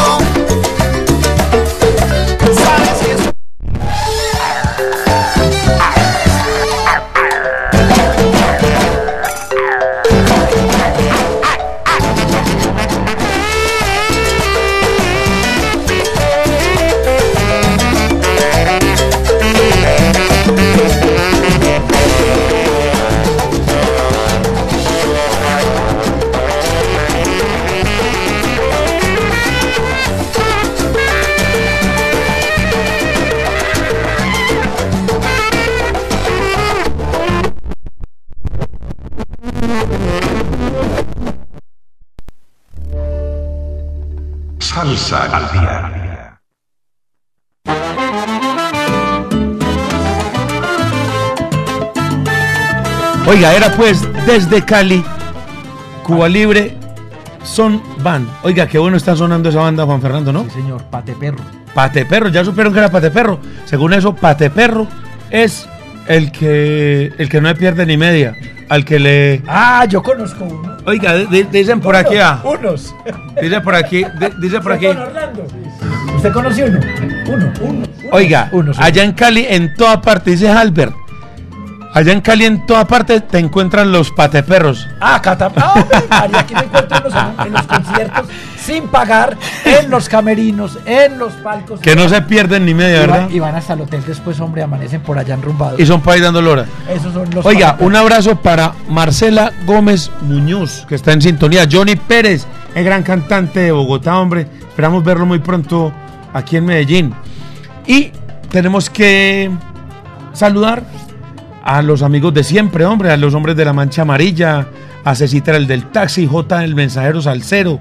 Salsa al día. Oiga, era pues desde Cali, Cuba Libre, Son Band. Oiga, qué bueno está sonando esa banda, Juan Fernando, ¿no? Sí, señor, pate perro. Pate Perro, ya supieron que era Pate Perro. Según eso, Pate Perro es el que, el que no le pierde ni media. Al que le. Ah, yo conozco uno. Oiga, di- di- dicen por aquí, ah, Unos. dice por aquí, di- dice por aquí. Orlando. ¿Usted conoce uno? Uno, uno. Oiga, Uno, sí. allá en Cali, en toda parte, dice Albert. Allá en Cali, en toda parte, te encuentran los pateperros. Ah, Catap. Ah, hombre, aquí me encuentro en los, en los conciertos sin pagar, en los camerinos, en los palcos. Que no se pierden ni media, y, ¿verdad? van, y van hasta el hotel después, hombre, amanecen por allá enrumbados. Y son para ir dando lora. Esos son los Oiga, un abrazo para Marcela Gómez Muñoz, que está en sintonía. Johnny Pérez, el gran cantante de Bogotá, hombre. Esperamos verlo muy pronto aquí en Medellín. Y tenemos que saludar a los amigos de siempre, hombre, a los hombres de la Mancha Amarilla, a Cecita el del taxi, J el mensajero Salcero,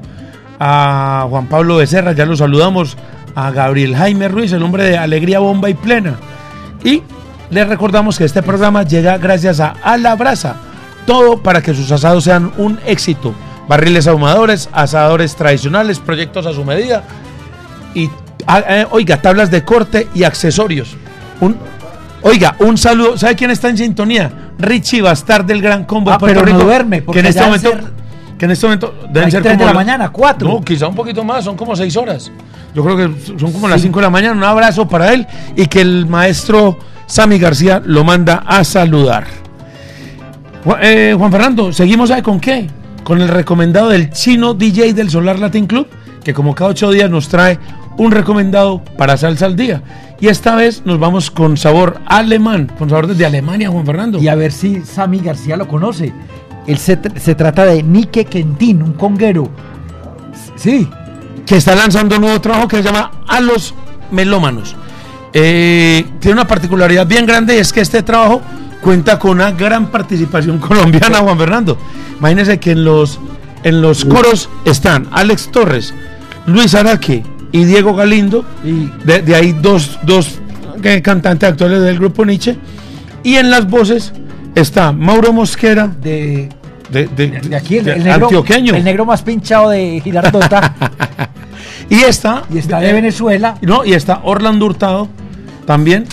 a Juan Pablo Becerra, ya lo saludamos, a Gabriel Jaime Ruiz, el hombre de Alegría Bomba y Plena. Y les recordamos que este programa llega gracias a A la Brasa. Todo para que sus asados sean un éxito. Barriles ahumadores, asadores tradicionales, proyectos a su medida. Y, ah, eh, oiga, tablas de corte y accesorios. Un, oiga, un saludo. ¿Sabe quién está en sintonía? Richie Bastar del Gran Combo Ah, pero no duerme, porque que en este momento, ser- que en este momento deben Hay ser tres de como la mañana, cuatro. No, quizá un poquito más, son como seis horas. Yo creo que son como las 5 de la mañana. Un abrazo para él y que el maestro Sammy García lo manda a saludar. Eh, Juan Fernando, ¿seguimos ahí con qué? Con el recomendado del chino DJ del Solar Latin Club, que como cada ocho días nos trae un recomendado para salsa al día. Y esta vez nos vamos con sabor alemán, con sabor desde Alemania, Juan Fernando. Y a ver si Sammy García lo conoce. Él se, tr- se trata de Nike Quentin, un conguero. Sí, que está lanzando un nuevo trabajo que se llama A los Melómanos. Eh, tiene una particularidad bien grande y es que este trabajo cuenta con una gran participación colombiana, Juan Fernando. Imagínense que en los, en los coros están Alex Torres, Luis Araque y Diego Galindo. y De, de ahí dos, dos eh, cantantes actuales del grupo Nietzsche. Y en las voces está Mauro Mosquera, de, de, de- de aquí, el, negro, antioqueño. el negro más pinchado de Girardota. y está, y está de eh, Venezuela. No, y está Orlando Hurtado también.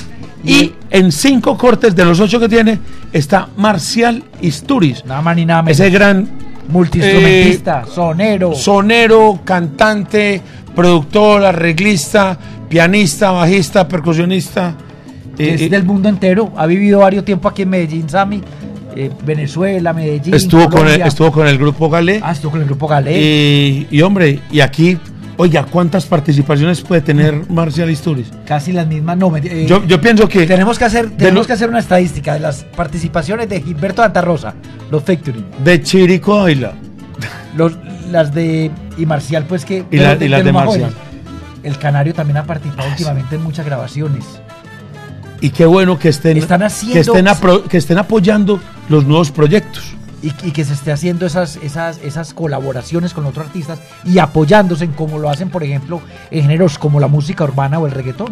Y, en cinco cortes de los ocho que tiene está Marcial Isturiz. Nada más ni nada menos. Ese gran Multiinstrumentista, sonero. sonero, cantante, productor, arreglista, pianista, bajista, percusionista. Eh, es eh, del mundo entero. Ha vivido varios tiempos aquí en Medellín, Sammy. Eh, Venezuela, Medellín. estuvo, con el, estuvo con el grupo Galé. Ah, estuvo con el grupo Galé. y, y, hombre, y aquí, oiga, ¿cuántas participaciones puede tener Marcial Isturiz? Casi las mismas. No, eh, Yo, yo pienso que tenemos que hacer, tenemos lo- que hacer una estadística de las participaciones de Gilberto Santa Rosa, los Factory, de Chirico los, las de y Marcial, pues que Y la- de- y las de Marcial. jóvenes. El Canario también ha participado últimamente en muchas grabaciones. Y qué bueno que estén, Están haciendo- que estén, apro- que estén apoyando los nuevos proyectos. Y, y que se esté haciendo esas, esas, esas colaboraciones con otros artistas y apoyándose en como lo hacen, por ejemplo, en géneros como la música urbana o el reggaetón.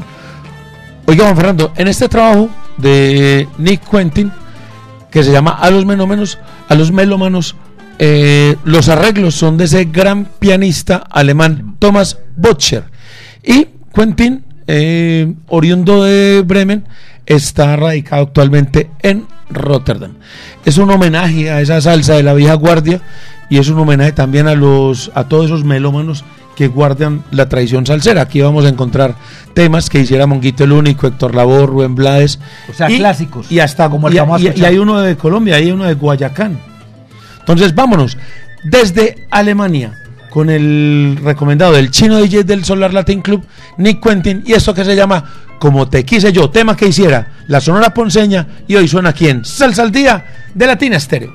Oiga, Juan Fernando, en este trabajo de Nick Quentin, que se llama A los Melómanos, a los Melómanos, eh, los arreglos son de ese gran pianista alemán Thomas Butcher. Y Quentin, eh, oriundo de Bremen, está radicado actualmente en Rotterdam. Es un homenaje a esa salsa de la vieja guardia y es un homenaje también a los a todos esos melómanos que guardan la tradición salsera. Aquí vamos a encontrar temas que hiciera Monguito el Único, Héctor Labor, Rubén Blades. O sea, clásicos, Y hasta como el y, y- y hay uno de Colombia, hay uno de Guayacán. Entonces, vámonos. Desde Alemania, con el recomendado del chino DJ del Solar Latin Club, Nick Quentin, y esto que se llama Como te quise yo, tema que hiciera la Sonora Ponceña, y hoy suena aquí en Salsa al Día de Latina Estéreo.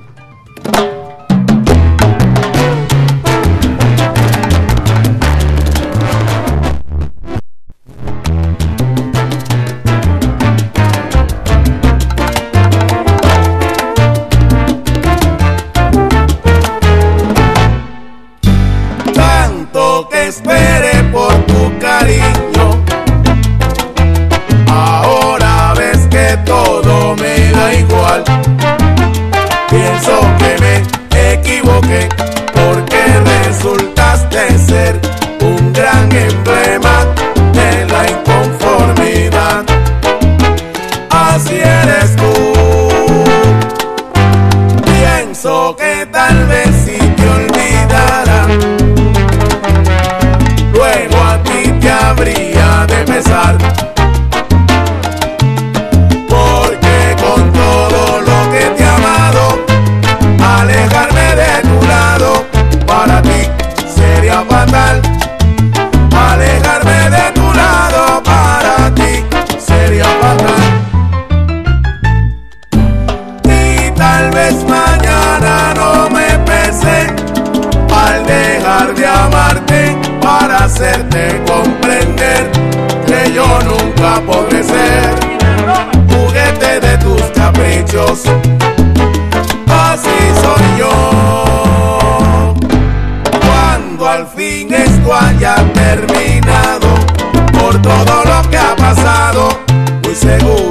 al fin esto haya terminado por todo lo que ha pasado, muy seguro.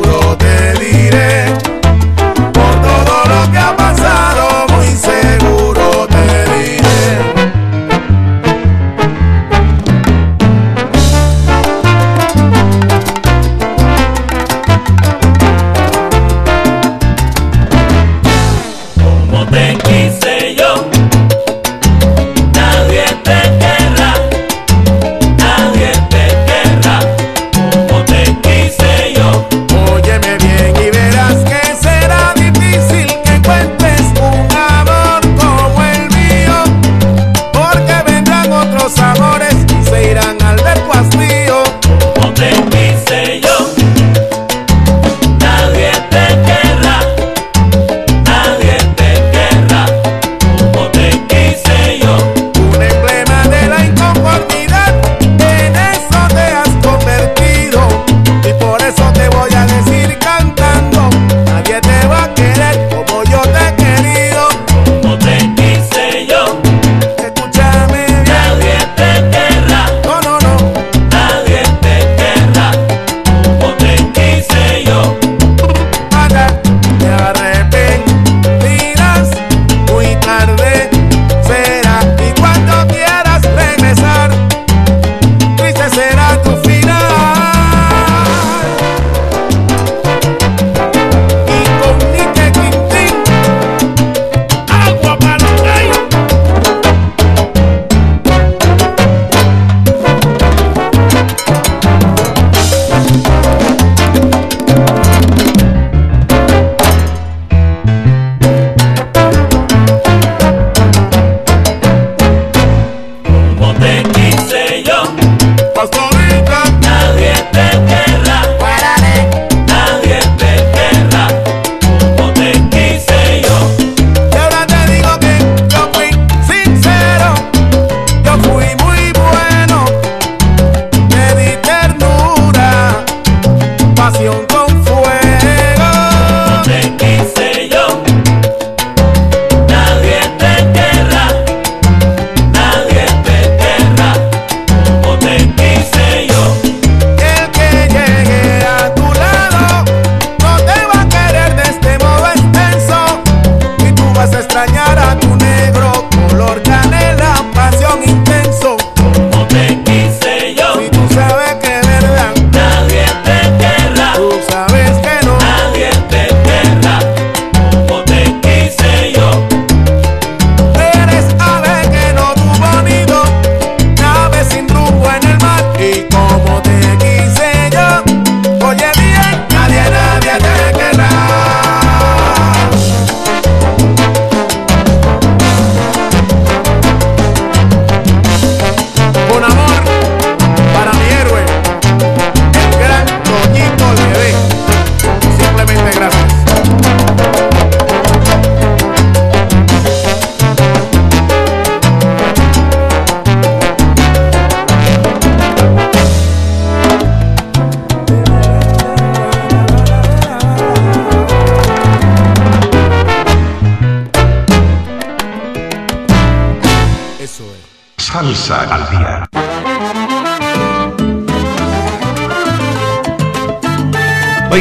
pasó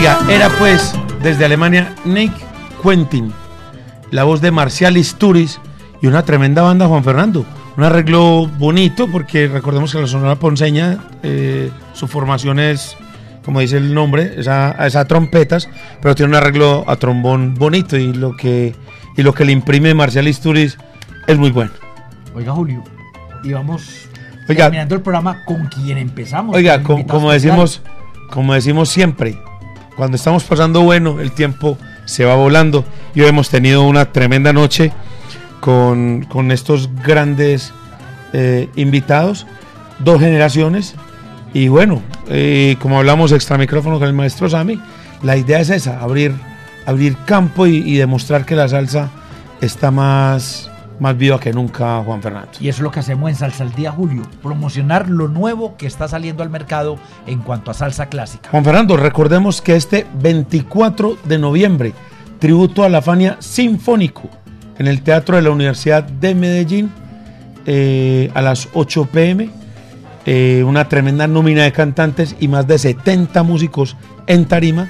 Oiga, era pues desde Alemania Nick Quentin, la voz de Marcial Isturiz y una tremenda banda Juan Fernando. Un arreglo bonito porque recordemos que la Sonora Ponceña, eh, su formación es, como dice el nombre, es a, es a trompetas, pero tiene un arreglo a trombón bonito y lo que, y lo que le imprime Marcial Isturiz es muy bueno. Oiga, Julio, y vamos Oiga. terminando el programa con quien empezamos. Oiga, con como decimos, como decimos siempre, cuando estamos pasando bueno, el tiempo se va volando. Y hoy hemos tenido una tremenda noche con, con estos grandes eh, invitados, dos generaciones. Y bueno, eh, como hablamos extra micrófono con el maestro Sami, la idea es esa, abrir, abrir campo y, y demostrar que la salsa está más, más viva que nunca, Juan Fernando. Y eso es lo que hacemos en Salsa al Día, Julio. Promocionar lo nuevo que está saliendo al mercado en cuanto a salsa clásica. Juan Fernando, recordemos que este 24 de noviembre, tributo a la Fania Sinfónico en el Teatro de la Universidad de Medellín eh, a las 8 pm. eh, una tremenda nómina de cantantes y más de 70 músicos en tarima.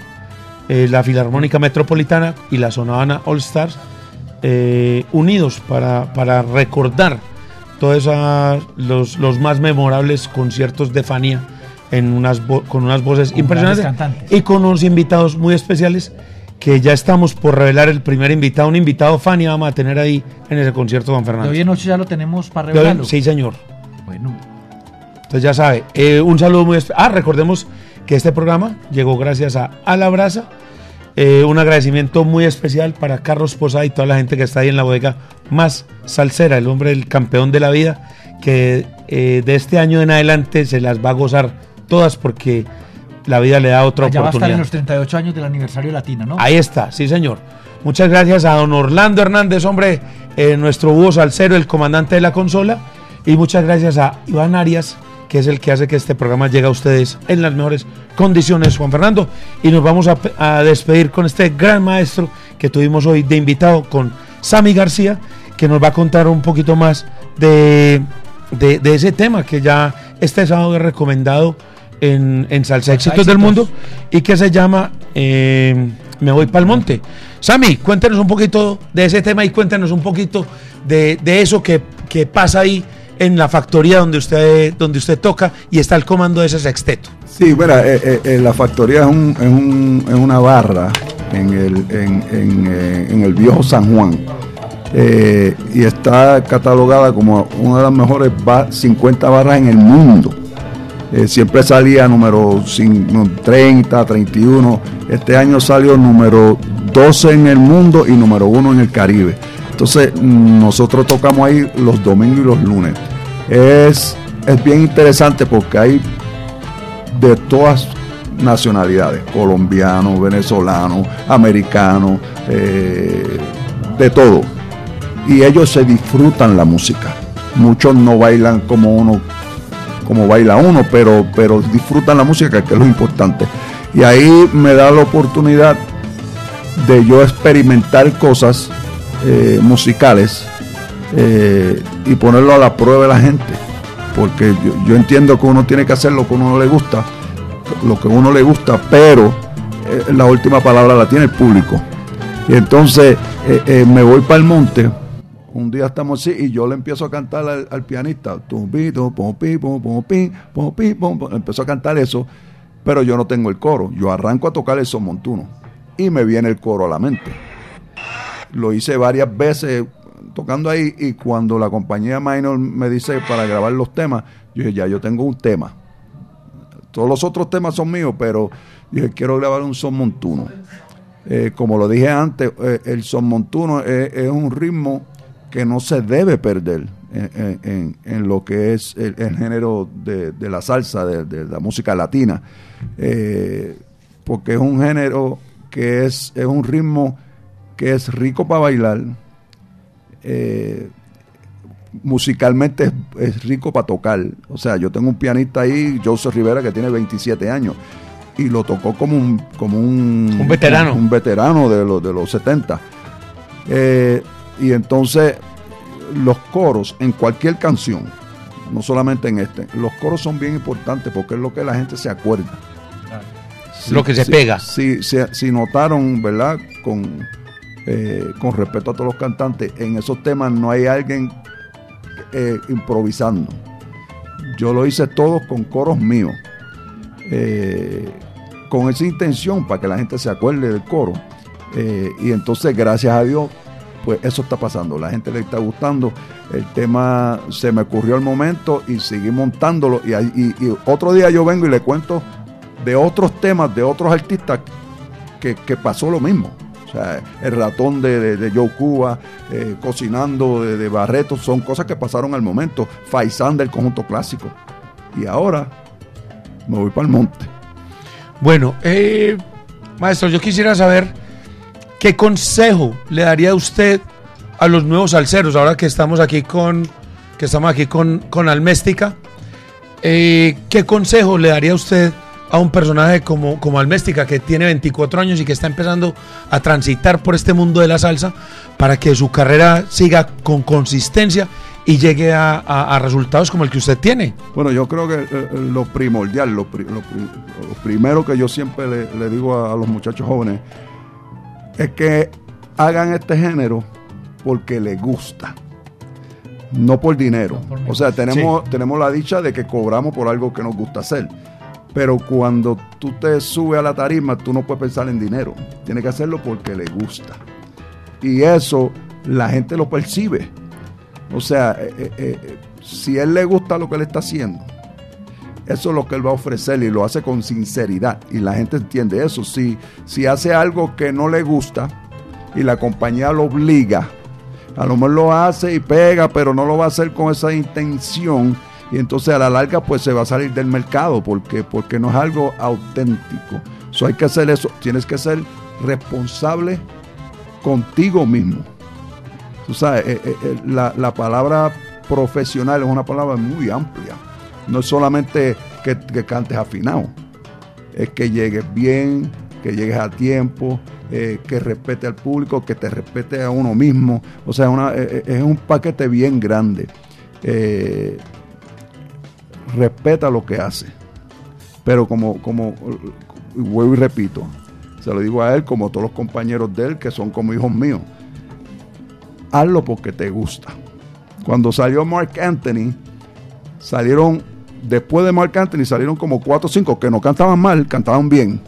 eh, la Filarmónica Metropolitana y la Sonavana All Stars eh, unidos para, para recordar todos los, los más memorables conciertos de Fania en unas con unas voces Con impresionantes y con unos invitados muy especiales que ya estamos por revelar el primer invitado, un invitado Fania vamos a tener ahí en ese concierto, Juan De Fernando. hoy en noche ya lo tenemos para De revelarlo. Sí, señor. Bueno, Entonces ya sabe, eh, un saludo muy especial. Ah, recordemos que este programa llegó gracias a A la Brasa. Eh, un agradecimiento muy especial para Carlos Posada y toda la gente que está ahí en la bodega más salsera, el hombre, el campeón de la vida, que eh, de este año en adelante se las va a gozar todas porque la vida le da otra ya va a estar en oportunidad. los 38 años del aniversario latino, ¿no? Ahí está, sí señor. Muchas gracias a don Orlando Hernández, hombre, eh, nuestro búho salsero, el comandante de la consola. Y muchas gracias a Iván Arias, que es el que hace que este programa llegue a ustedes en las mejores condiciones, Juan Fernando. Y nos vamos a, pe- a despedir con este gran maestro que tuvimos hoy de invitado con Sami García, que nos va a contar un poquito más de, de- de ese tema que ya este sábado es recomendado en, en Salsa Éxitos del. Mundo y que se llama eh, Me voy pa'l monte. Sami, cuéntenos un poquito de ese tema y cuéntenos un poquito de, de eso que, que pasa ahí en la factoría donde usted, donde usted toca y está el comando de ese sexteto. Sí, mira, eh, eh, eh, la factoría es, un- es un- es una barra en el, viejo San Juan. Y está catalogada como una de las mejores ba- 50 barras en el mundo. Siempre salía número cin- no, 30, 31. Este año salió número 12 en el mundo y número 1 en el Caribe. Entonces, nosotros tocamos ahí los domingos y los lunes. Es, es bien interesante porque hay de todas nacionalidades, colombianos, venezolanos, americanos, eh, de todo. Y ellos se disfrutan la música. Muchos no bailan como uno, como baila uno, pero, pero disfrutan la música, que es lo importante. Y ahí me da la oportunidad de yo experimentar cosas eh, musicales eh, y ponerlo a la prueba de la gente. Porque yo, entiendo que uno tiene que hacer lo que uno le gusta, lo que uno le gusta, pero eh, la última palabra la tiene el público. Y entonces me voy para el monte. Un día estamos así y yo le empiezo a cantar al, al pianista. Empezó a cantar eso, pero yo no tengo el coro. Yo arranco a tocar el son montuno y me viene el coro a la mente. Lo hice varias veces tocando ahí y cuando la compañía Minor me dice para grabar los temas, yo dije, ya yo tengo un tema. Todos los otros temas son míos, pero dije, quiero grabar un son montuno. Eh, como lo dije antes, eh, el son montuno es, un ritmo que no se debe perder en, lo que es el, género de, la salsa, de, de la música latina, Eh, porque es un género que es, es un ritmo que es rico para bailar, eh, musicalmente es, es rico para tocar. O sea, yo tengo un pianista ahí, Joseph Rivera, que tiene 27 años, y lo tocó como un, como un, Un veterano. Un, veterano de los, de los 70. Eh, y entonces, los coros en cualquier canción, no solamente en este. Los coros son bien importantes porque es lo que la gente se acuerda. Lo que se pega. Si, si, si notaron, ¿verdad? Con, eh, con respeto a todos los cantantes, en esos temas no hay alguien eh, improvisando. Yo lo hice todo con coros míos. eh, con esa intención para que la gente se acuerde del coro. Y entonces, gracias a Dios, pues eso está pasando. La gente le está gustando. El tema se me ocurrió al momento y seguí montándolo. Y, otro día yo vengo y le cuento de otros temas, de otros artistas que pasó lo mismo. O sea, el ratón de, de, Joe Cuba, eh, cocinando de, de Barreto, son cosas que pasaron al momento. Faisán del conjunto clásico. Y ahora me voy para el monte. Bueno, eh, maestro, yo quisiera saber qué consejo le daría usted a los nuevos salseros, ahora que estamos aquí con, que estamos aquí con, con Alméstica. Eh, ¿Qué consejo le daría usted a un personaje como, como Alméstica, que tiene 24 años y que está empezando a transitar por este mundo de la salsa, para que su carrera siga con consistencia y llegue a, a- a resultados como el que usted tiene? Bueno, yo creo que eh, eh, lo primordial, lo, pri- lo pri- lo primero que yo siempre le, le digo a, a los muchachos jóvenes es que hagan este género porque les gusta, no por dinero. O sea, tenemos, tenemos la dicha de que cobramos por algo que nos gusta hacer. Pero cuando tú te subes a la tarima, tú no puedes pensar en dinero. Tienes que hacerlo porque le gusta. Y eso la gente lo percibe. O sea, eh, eh, eh, si él le gusta lo que él está haciendo, eso es lo que él va a ofrecer y lo hace con sinceridad. Y la gente entiende eso. Si, si hace algo que no le gusta y la compañía lo obliga, a lo mejor lo hace y pega, pero no lo va a hacer con esa intención. Y entonces a la larga pues se va a salir del mercado porque, porque no es algo auténtico. So, hay que hacer eso. Tienes que ser responsable contigo mismo. Tú sabes, eh, eh, eh, la, la palabra profesional es una palabra muy amplia. No es solamente que, que cantes afinado, es que llegues bien, que llegues a tiempo, que respete al público, que te respete a uno mismo. O sea, una- es un paquete bien grande. Respeta lo que hace. Pero como, como, vuelvo y repito, se lo digo a él como a todos los compañeros de él que son como hijos míos. Hazlo porque te gusta. Cuando salió Mark Anthony, salieron, después de Mark Anthony, salieron como cuatro o cinco que no cantaban mal, cantaban bien.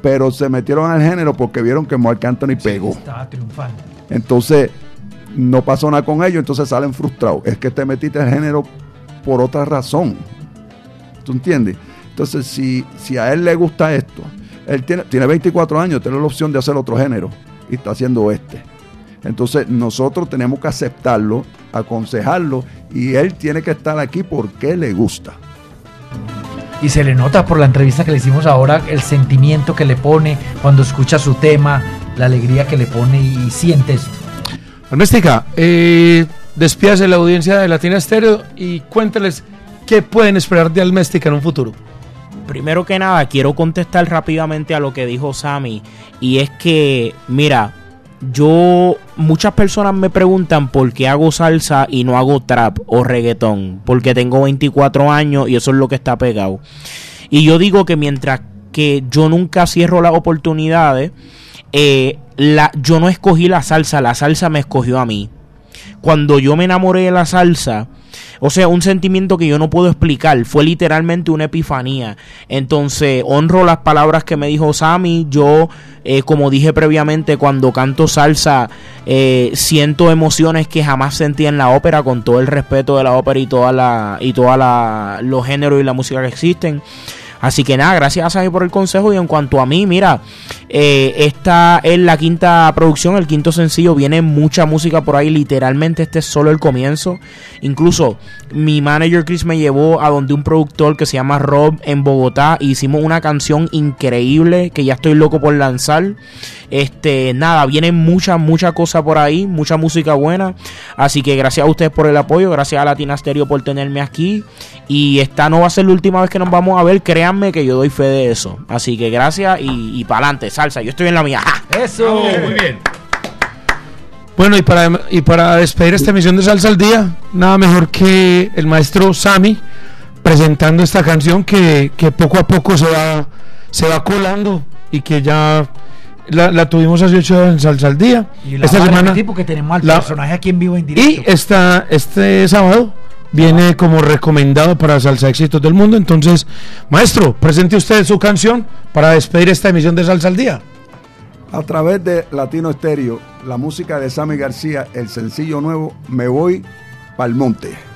Pero se metieron al género porque vieron que Mark Anthony pegó. Estaba triunfando. Entonces, no pasó nada con ellos, entonces salen frustrados. Es que te metiste al género por otra razón. ¿Tú entiendes? Entonces, si, si a él le gusta esto, él tiene, tiene 24 años, tiene la opción de hacer otro género y está haciendo este. Entonces, nosotros tenemos que aceptarlo, aconsejarlo y él tiene que estar aquí porque le gusta. Y se le nota por la entrevista que le hicimos ahora el sentimiento que le pone cuando escucha su tema, la alegría que le pone y siente esto. Alméstica, eh, despídase la audiencia de Latina Estéreo y cuéntales qué pueden esperar de Alméstica en un futuro. Primero que nada, quiero contestar rápidamente a lo que dijo Sammy. Y es que, mira, yo. Muchas personas me preguntan por qué hago salsa y no hago trap o reggaetón. Porque tengo 24 años y eso es lo que está pegado. Y yo digo que mientras que yo nunca cierro las oportunidades, eh, yo no escogí la salsa, la salsa me escogió a mí. Cuando yo me enamoré de la salsa, o sea, un sentimiento que yo no puedo explicar, fue literalmente una epifanía. Entonces, honro las palabras que me dijo Sammy. Yo, eh, como dije previamente, cuando canto salsa, eh, siento emociones que jamás sentí en la ópera, con todo el respeto de la ópera y toda la, y los géneros y la música que existen. Así que nada, gracias a Saji por el consejo. Y en cuanto a mí, mira, eh, esta es la quinta producción, el quinto sencillo. Viene mucha música por ahí. Literalmente, este es solo el comienzo. Incluso mi manager Chris me llevó a donde un productor que se llama Rob en Bogotá. E hicimos una canción increíble que ya estoy loco por lanzar. Este, nada, viene mucha, mucha cosa por ahí, mucha música buena. Así que gracias a ustedes por el apoyo, gracias a Latina Stereo por tenerme aquí. Y esta no va a ser la última vez que nos vamos a ver, créanme que yo doy fe de eso. Así que gracias y, y para adelante, salsa. Yo estoy en la mía. ¡Ja! Eso. Muy bien. Bueno, y para, y para despedir esta emisión de Salsa al Día, nada mejor que el maestro Sami presentando esta canción que, que poco a poco se va, se va colando y que ya la, la tuvimos hace ocho días en Salsa al Día. Y la esta semana. repetir porque tenemos al la- personaje aquí en vivo en Y directo. esta, este sábado viene como recomendado para Salsa Éxitos del Mundo. Entonces, maestro, presente usted su canción para despedir esta emisión de Salsa al Día. A través de Latino Estéreo, la música de Sammy García, el sencillo nuevo Me Voy Pa'l Monte.